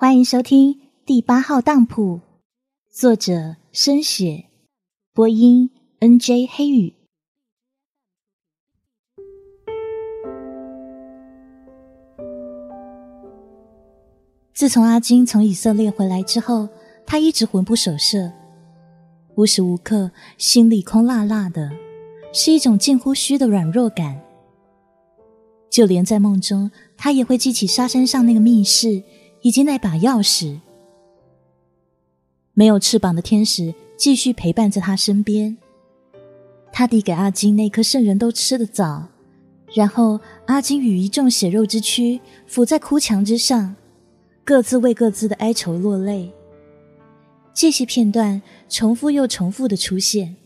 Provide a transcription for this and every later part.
欢迎收听第八号当铺，作者深雪，播音 N.J. 黑雨。自从阿金从以色列回来之后，他一直魂不守舍，无时无刻心里空落落的，是一种近乎虚的软弱感。就连在梦中，他也会记起沙山上那个密室。以及那把钥匙，没有翅膀的天使继续陪伴在他身边。他递给阿金那颗圣人都吃的枣，然后阿金与一众血肉之躯伏在哭墙之上，各自为各自的哀愁落泪。这些片段重复又重复的出现，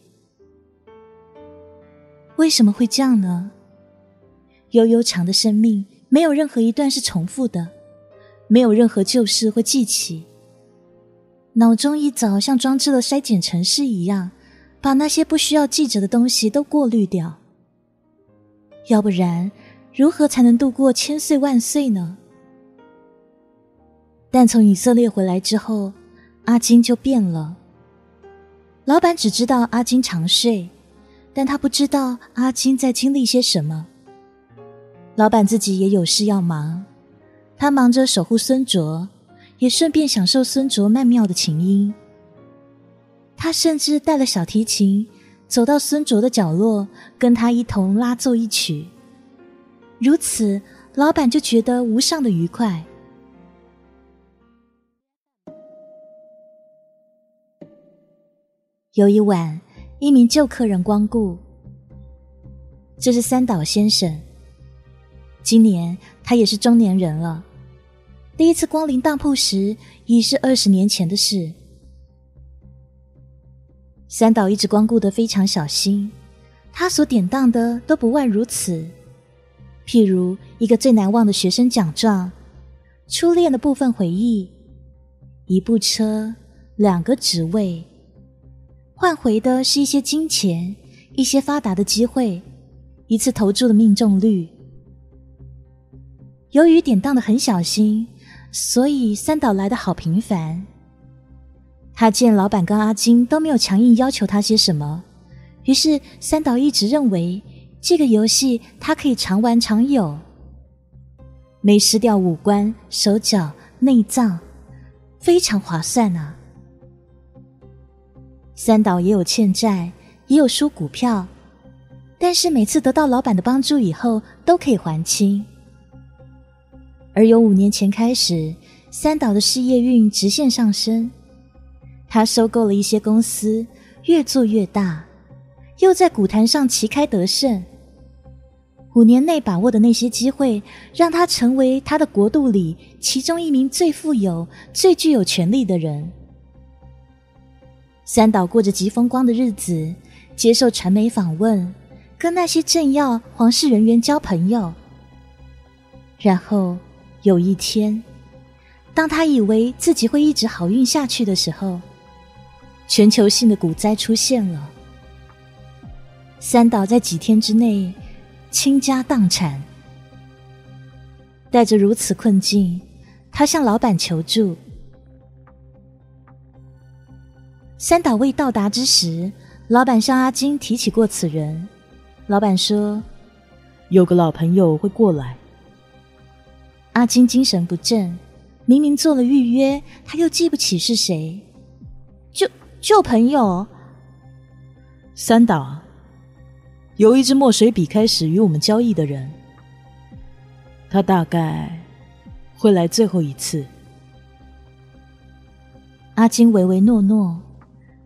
为什么会这样呢？悠悠长的生命，没有任何一段是重复的。没有任何旧事会记起，脑中一早像装置了筛检程式一样，把那些不需要记着的东西都过滤掉。要不然，如何才能度过千岁万岁呢？但从以色列回来之后，阿金就变了。老板只知道阿金常睡，但他不知道阿金在经历些什么。老板自己也有事要忙。他忙着守护孙卓，也顺便享受孙卓曼妙的琴音。他甚至带了小提琴，走到孙卓的角落，跟他一同拉奏一曲。如此，老板就觉得无上的愉快。有一晚，一名旧客人光顾，这是三岛先生。今年他也是中年人了。第一次光临当铺时，已是二十年前的事。三岛一直光顾的非常小心，他所典当的都不外如此。譬如一个最难忘的学生奖状、初恋的部分回忆、一部车、两个职位，换回的是一些金钱、一些发达的机会、一次投注的命中率。由于典当的很小心，所以三岛来的好频繁。他见老板跟阿金都没有强硬要求他些什么，于是三岛一直认为这个游戏他可以常玩常有，没失掉五官、手脚、内脏，非常划算啊。三岛也有欠债，也有输股票，但是每次得到老板的帮助以后，都可以还清。而由五年前开始，三岛的事业运直线上升。他收购了一些公司，越做越大，又在股坛上旗开得胜。五年内把握的那些机会，让他成为他的国度里其中一名最富有、最具有权力的人。三岛过着极风光的日子，接受传媒访问，跟那些政要、皇室人员交朋友，然后。有一天，当他以为自己会一直好运下去的时候，全球性的股灾出现了。三岛在几天之内倾家荡产，带着如此困境，他向老板求助。三岛未到达之时，老板向阿金提起过此人。老板说：“有个老朋友会过来。”阿金精神不振，明明做了预约，他又记不起是谁。旧旧朋友，三岛，由一支墨水笔开始与我们交易的人，他大概会来最后一次。阿金唯唯诺诺，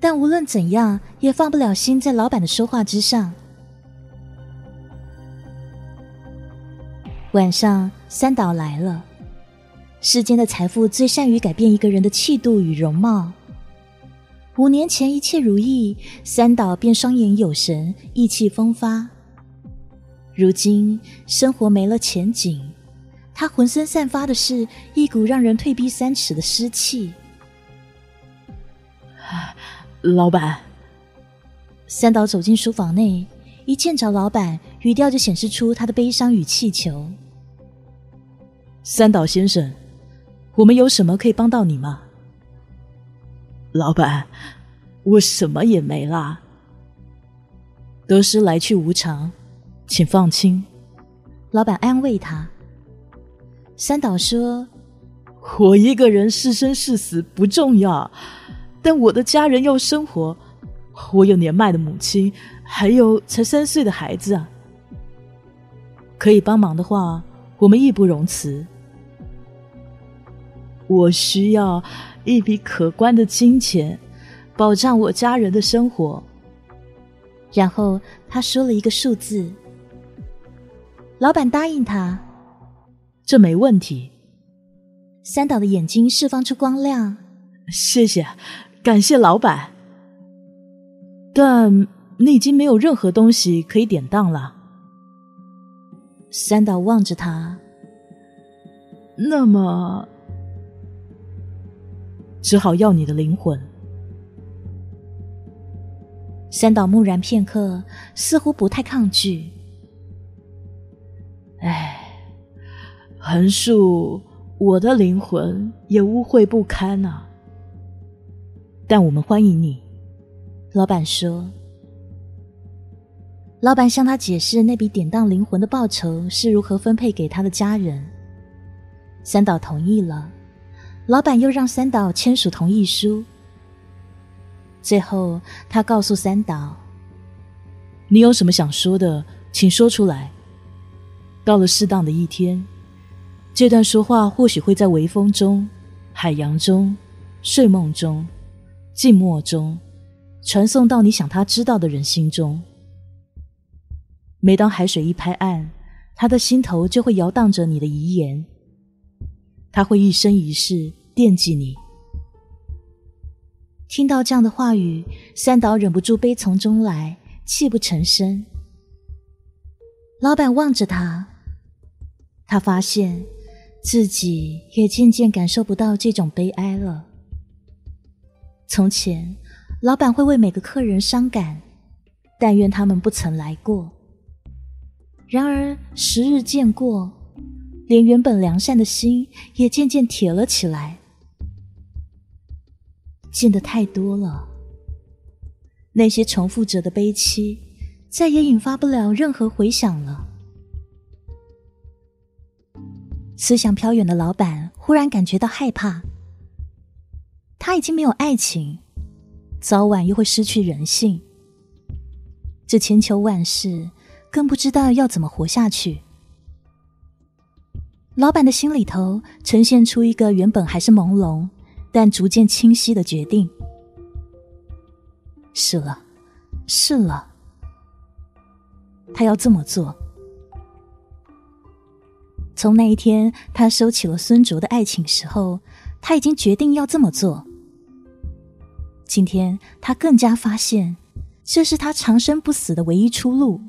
但无论怎样也放不了心在老板的说话之上。晚上，三岛来了。世间的财富最善于改变一个人的气度与容貌。五年前一切如意，三岛便双眼有神，意气风发。如今生活没了前景，他浑身散发的是一股让人退避三尺的湿气。老板，三岛走进书房内。一见着老板，语调就显示出他的悲伤与气求。三岛先生，我们有什么可以帮到你吗？老板，我什么也没啦。得失来去无常，请放心。老板安慰他。三岛说：“我一个人是生是死不重要，但我的家人要生活。我有年迈的母亲，还有才三岁的孩子啊。可以帮忙的话，我们义不容辞。我需要一笔可观的金钱，保障我家人的生活。”然后他说了一个数字，老板答应他，这没问题。三岛的眼睛释放出光亮，谢谢，感谢老板。但你已经没有任何东西可以典当了。三岛望着他，那么只好要你的灵魂。三岛木然片刻，似乎不太抗拒。唉，横竖我的灵魂也污秽不堪啊！但我们欢迎你，老板说。老板向他解释那笔典当灵魂的报酬是如何分配给他的家人。三岛同意了，老板又让三岛签署同意书。最后，他告诉三岛：“你有什么想说的，请说出来。到了适当的一天，这段说话或许会在微风中、海洋中、睡梦中、静默中，传送到你想他知道的人心中。每当海水一拍岸，他的心头就会摇荡着你的遗言，他会一生一世惦记你。”听到这样的话语，三岛忍不住悲从中来，泣不成声。老板望着他，他发现自己也渐渐感受不到这种悲哀了。从前，老板会为每个客人伤感，但愿他们不曾来过。然而时日渐过，连原本良善的心也渐渐铁了起来。见得太多了，那些重复着的悲戚，再也引发不了任何回响了。思想飘远的老板忽然感觉到害怕，他已经没有爱情，早晚又会失去人性。这千秋万世，更不知道要怎么活下去。老板的心里头呈现出一个原本还是朦胧。但逐渐清晰的决定，是了，是了，他要这么做。从那一天他收起了孙卓的爱情时候，他已经决定要这么做。今天他更加发现，这是他长生不死的唯一出路。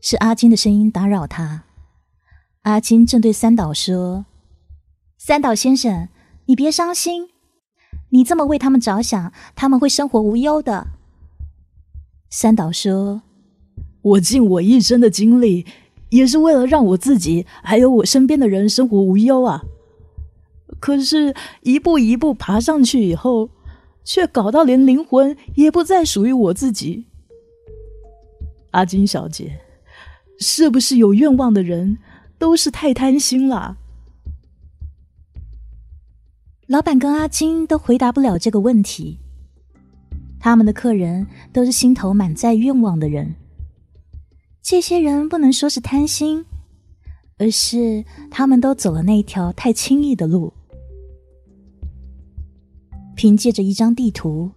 是阿金的声音打扰他，阿金正对三岛说。三岛先生，你别伤心，你这么为他们着想，他们会生活无忧的。三岛说：“我尽我一生的精力，也是为了让我自己还有我身边的人生活无忧啊。可是，一步一步爬上去以后，却搞到连灵魂也不再属于我自己。阿金小姐，是不是有愿望的人都是太贪心了？”老板跟阿金都回答不了这个问题。他们的客人都是心头满载愿望的人。这些人不能说是贪心，而是他们都走了那条太轻易的路。凭借着一张地图，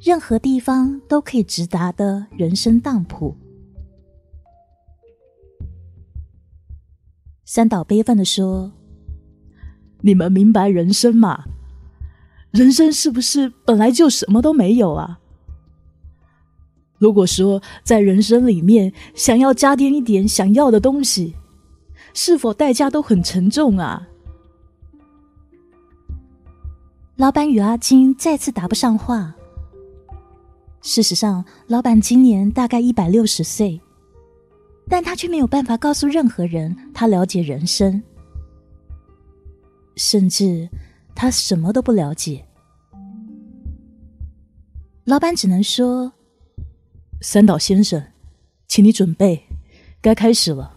任何地方都可以直达的人生当铺。三岛悲愤的说：“你们明白人生吗？”人生是不是本来就什么都没有啊？如果说在人生里面想要加添一点想要的东西，是否代价都很沉重啊？老板与阿金再次答不上话。事实上，老板今年大概一百六十岁，但他却没有办法告诉任何人他了解人生。甚至他什么都不了解。老板只能说：“三岛先生，请你准备，该开始了。”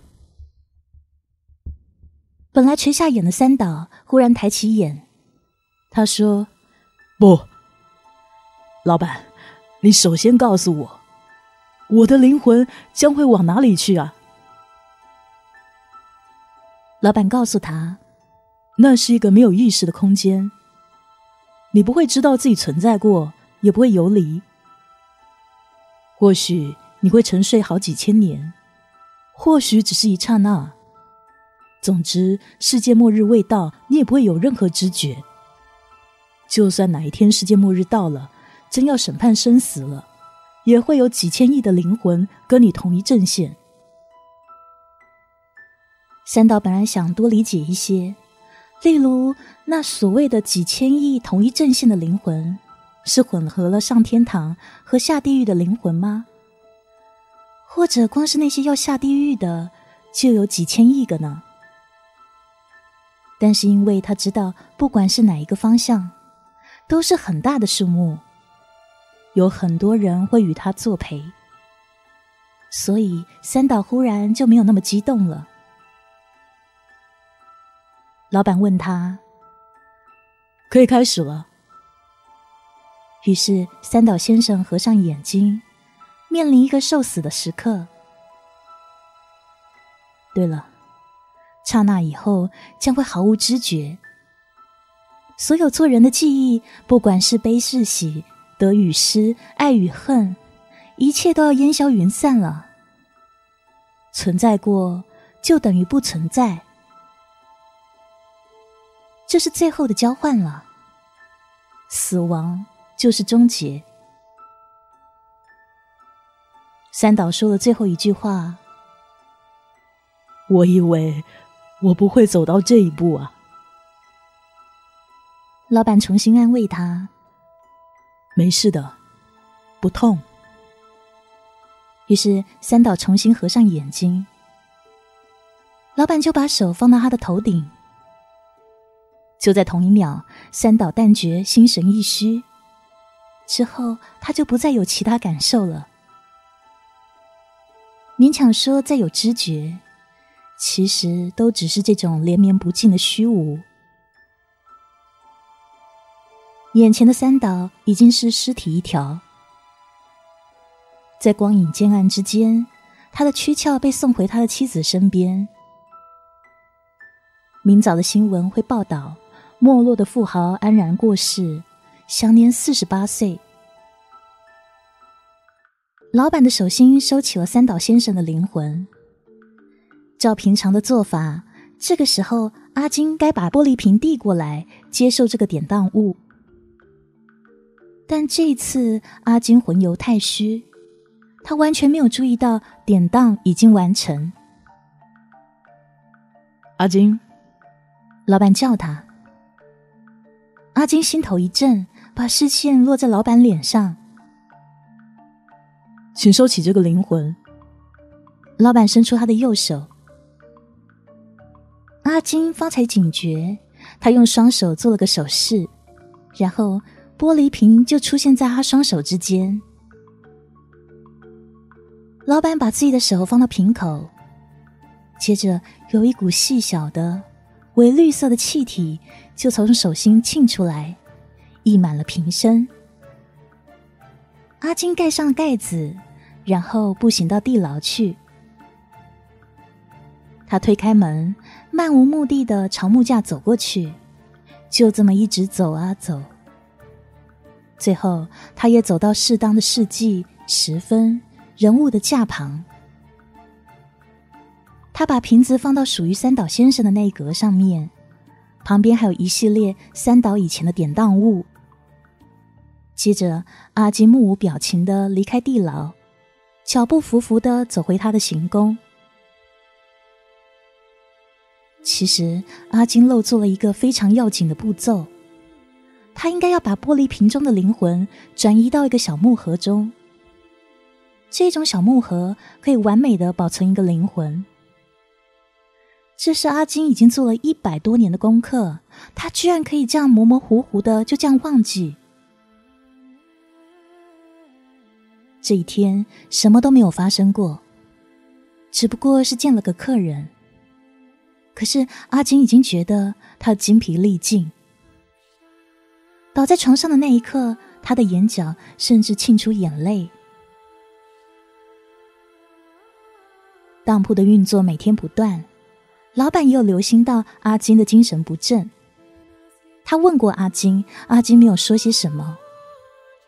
本来垂下眼的三岛忽然抬起眼，他说：“不，老板，你首先告诉我，我的灵魂将会往哪里去啊？”老板告诉他：“那是一个没有意识的空间，你不会知道自己存在过。”也不会游离。或许你会沉睡好几千年，或许只是一刹那。总之，世界末日未到，你也不会有任何知觉。就算哪一天世界末日到了，真要审判生死了，也会有几千亿的灵魂跟你同一阵线。三岛本来想多理解一些，例如那所谓的几千亿同一阵线的灵魂。是混合了上天堂和下地狱的灵魂吗？或者光是那些要下地狱的就有几千亿个呢？但是因为他知道，不管是哪一个方向，都是很大的数目，有很多人会与他作陪，所以三岛忽然就没有那么激动了。老板问他：“可以开始了。”于是，三岛先生合上眼睛，面临一个受死的时刻。对了，刹那以后将会毫无知觉，所有做人的记忆，不管是悲是喜、得与失、爱与恨，一切都要烟消云散了。存在过，就等于不存在，这是最后的交换了。死亡。就是终结。三岛说了最后一句话：“我以为我不会走到这一步啊。”老板重新安慰他：“没事的，不痛。”于是三岛重新合上眼睛，老板就把手放到他的头顶。就在同一秒，三岛但觉心神一虚。之后，他就不再有其他感受了。勉强说再有知觉，其实都只是这种连绵不尽的虚无。眼前的三岛已经是尸体一条，在光影渐暗之间，他的躯壳被送回他的妻子身边。明早的新闻会报道，没落的富豪安然过世。享年四十八岁。老板的手心收起了三岛先生的灵魂。照平常的做法，这个时候阿金该把玻璃瓶递过来，接受这个典当物。但这次阿金魂游太虚，他完全没有注意到典当已经完成。阿金，老板叫他。阿金心头一震。把视线落在老板脸上，请收起这个灵魂。老板伸出他的右手。阿金方才警觉，他用双手做了个手势，然后玻璃瓶就出现在他双手之间。老板把自己的手放到瓶口，接着有一股细小的、为绿色的气体就从手心沁出来。溢满了瓶身。阿金盖上盖子，然后步行到地牢去。他推开门，漫无目的的朝木架走过去，就这么一直走啊走。最后，他也走到适当的世纪、时分、人物的架旁。他把瓶子放到属于三岛先生的那一格上面，旁边还有一系列三岛以前的典当物。接着，阿金目无表情的离开地牢，脚步浮浮的走回他的行宫。其实，阿金漏做了一个非常要紧的步骤，他应该要把玻璃瓶中的灵魂转移到一个小木盒中。这种小木盒可以完美的保存一个灵魂。这是阿金已经做了一百多年的功课，他居然可以这样模模糊糊的就这样忘记。这一天什么都没有发生过，只不过是见了个客人。可是阿金已经觉得他精疲力尽，倒在床上的那一刻，他的眼角甚至沁出眼泪。当铺的运作每天不断，老板也有留心到阿金的精神不振。他问过阿金，阿金没有说些什么，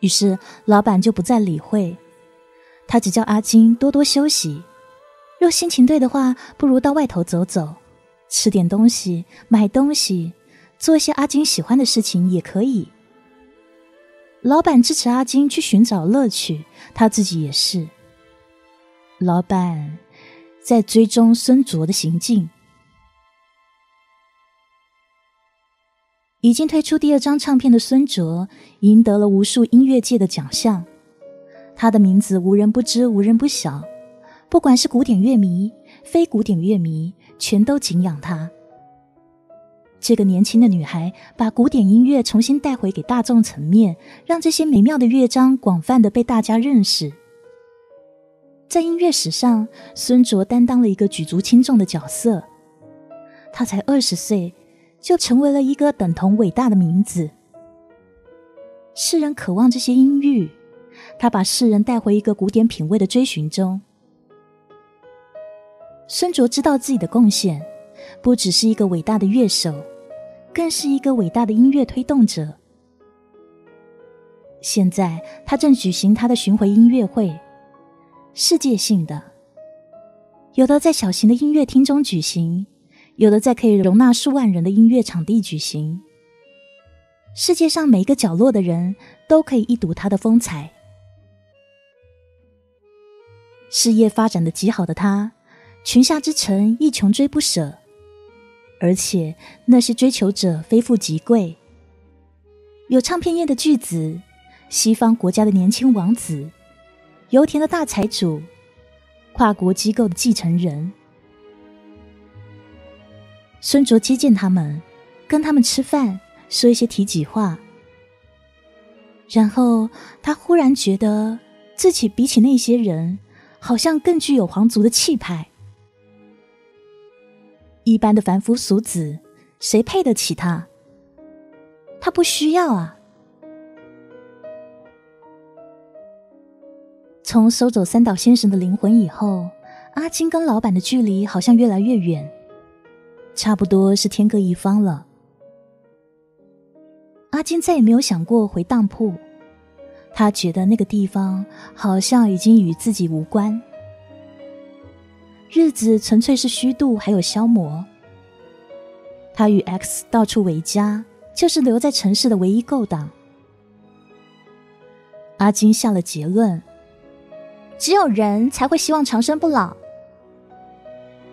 于是老板就不再理会。他只叫阿金多多休息，若心情对的话，不如到外头走走，吃点东西，买东西，做一些阿金喜欢的事情也可以。老板支持阿金去寻找乐趣，他自己也是。老板在追踪孙卓的行径，已经推出第二张唱片的孙卓，赢得了无数音乐界的奖项。他的名字无人不知，无人不晓。不管是古典乐迷、非古典乐迷，全都敬仰他。这个年轻的女孩把古典音乐重新带回给大众层面，让这些美妙的乐章广泛的被大家认识。在音乐史上，孙卓担当了一个举足轻重的角色。他才二十岁，就成为了一个等同伟大的名字。世人渴望这些音域。他把世人带回一个古典品味的追寻中。孙卓知道自己的贡献，不只是一个伟大的乐手，更是一个伟大的音乐推动者。现在他正举行他的巡回音乐会，世界性的，有的在小型的音乐厅中举行，有的在可以容纳数万人的音乐场地举行。世界上每一个角落的人都可以一睹他的风采。事业发展的极好的他，群下之臣亦穷追不舍，而且那些追求者非富即贵，有唱片业的巨子，西方国家的年轻王子，油田的大财主，跨国机构的继承人。孙卓接见他们，跟他们吃饭，说一些体己话，然后他忽然觉得自己比起那些人。好像更具有皇族的气派。一般的凡夫俗子，谁配得起他？他不需要啊。从收走三岛先生的灵魂以后，阿金跟老板的距离好像越来越远，差不多是天各一方了。阿金再也没有想过回当铺。他觉得那个地方好像已经与自己无关，日子纯粹是虚度，还有消磨。他与 X 到处为家，就是留在城市的唯一勾当。阿金下了结论：只有人才会希望长生不老。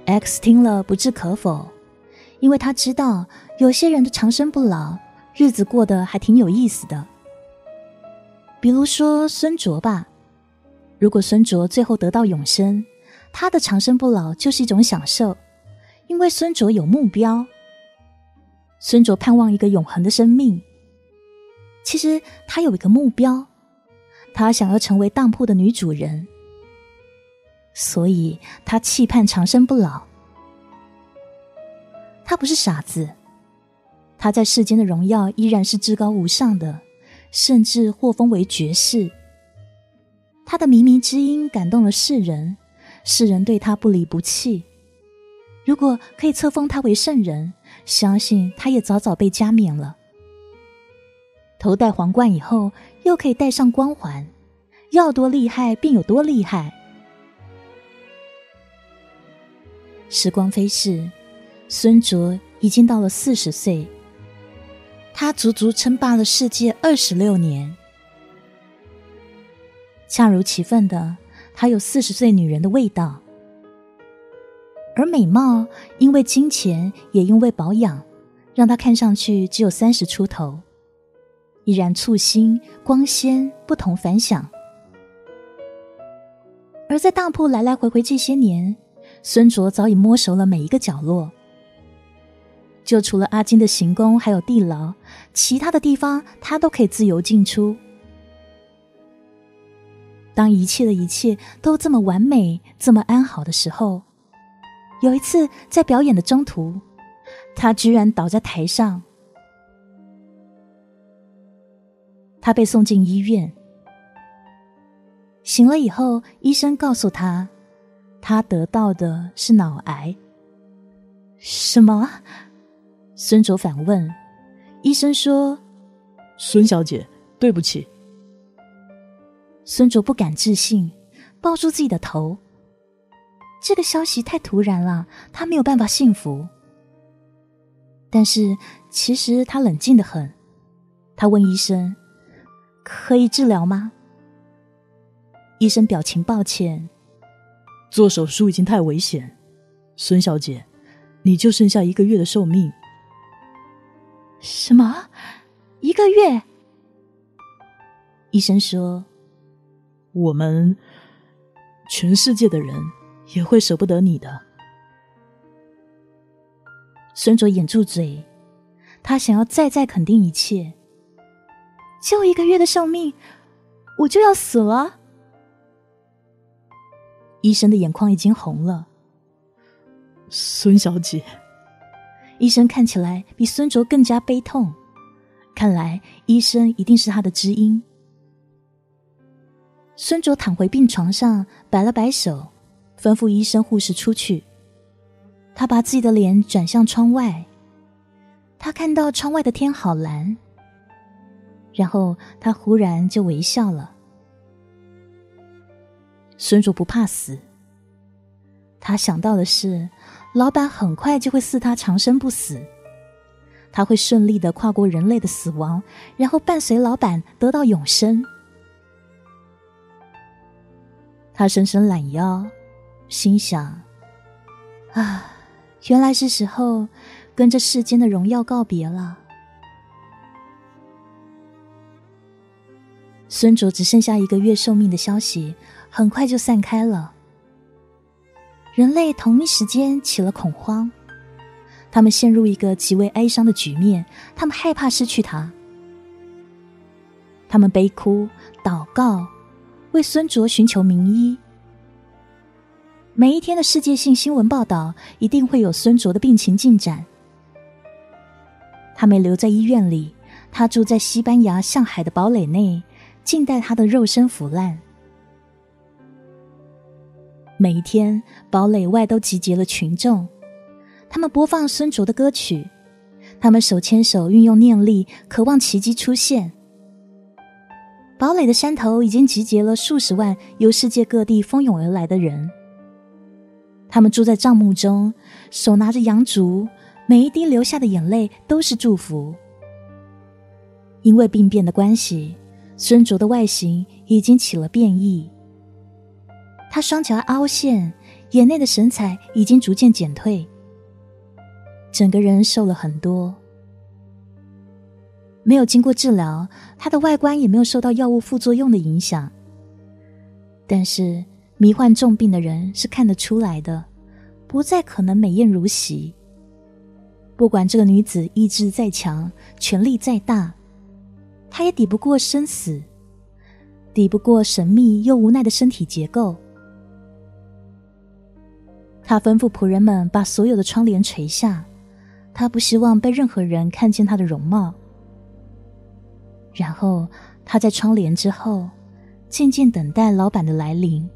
X 听了不置可否，因为他知道有些人的长生不老，日子过得还挺有意思的。比如说孙卓吧，如果孙卓最后得到永生，他的长生不老就是一种享受，因为孙卓有目标。孙卓盼望一个永恒的生命。其实他有一个目标，他想要成为当铺的女主人，所以他期盼长生不老。他不是傻子，他在世间的荣耀依然是至高无上的。甚至获封为爵士。他的靡靡之音感动了世人，世人对他不离不弃。如果可以册封他为圣人，相信他也早早被加冕了。头戴皇冠以后，又可以戴上光环，要多厉害便有多厉害。时光飞逝，孙卓已经到了四十岁。他足足称霸了世界二十六年，恰如其分的，他有四十岁女人的味道。而美貌因为金钱，也因为保养，让他看上去只有三十出头，依然簇新、光鲜、不同凡响。而在当铺来来回回这些年，孙卓早已摸熟了每一个角落，就除了阿金的行宫还有地牢，其他的地方他都可以自由进出。当一切的一切都这么完美、这么安好的时候，有一次在表演的中途，他居然倒在台上。他被送进医院，醒了以后，医生告诉他，他得到的是脑癌。什么？孙卓反问。医生说：“孙小姐，对不起。”孙卓不敢置信，抱住自己的头。这个消息太突然了，他没有办法信服。但是其实他冷静的很。他问医生：“可以治疗吗？”医生表情抱歉：“做手术已经太危险，孙小姐，你就剩下一个月的寿命。”什么？一个月？医生说：“我们全世界的人也会舍不得你的。”孙卓掩住嘴，他想要再再肯定一切。就一个月的寿命，我就要死了。医生的眼眶已经红了。孙小姐。医生看起来比孙卓更加悲痛，看来医生一定是他的知音。孙卓躺回病床上，摆了摆手，吩咐医生护士出去。他把自己的脸转向窗外，他看到窗外的天好蓝，然后他忽然就微笑了。孙卓不怕死，他想到的是。老板很快就会赐他长生不死，他会顺利的跨过人类的死亡，然后伴随老板得到永生。他伸伸懒腰，心想：“啊，原来是时候跟这世间的荣耀告别了。”孙卓只剩下一个月寿命的消息，很快就散开了。人类同一时间起了恐慌，他们陷入一个极为哀伤的局面，他们害怕失去他，他们悲哭祷告，为孙卓寻求名医。每一天的世界性新闻报道一定会有孙卓的病情进展。他没留在医院里，他住在西班牙向海的堡垒内，静待他的肉身腐烂。每一天，堡垒外都集结了群众，他们播放孙卓的歌曲，他们手牵手运用念力，渴望奇迹出现。堡垒的山头已经集结了数十万由世界各地蜂拥而来的人，他们住在帐幕中，手拿着羊烛，每一滴流下的眼泪都是祝福。因为病变的关系，孙卓的外形已经起了变异。他双颊凹陷，眼内的神采已经逐渐减退，整个人瘦了很多。没有经过治疗，他的外观也没有受到药物副作用的影响。但是迷患重病的人是看得出来的，不再可能美艳如昔。不管这个女子意志再强，权力再大，她也抵不过生死，抵不过神秘又无奈的身体结构。他吩咐仆人们把所有的窗帘垂下，他不希望被任何人看见他的容貌。然后他在窗帘之后，静静等待老板的来临。